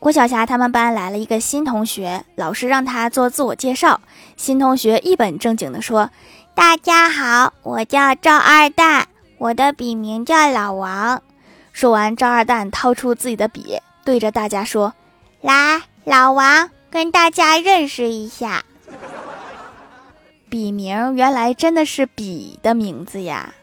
郭晓霞他们班来了一个新同学老师让他做自我介绍。新同学一本正经地说大家好我叫赵二蛋我的笔名叫老王。说完赵二蛋掏出自己的笔对着大家说来老王跟大家认识一下。笔名原来真的是笔的名字呀。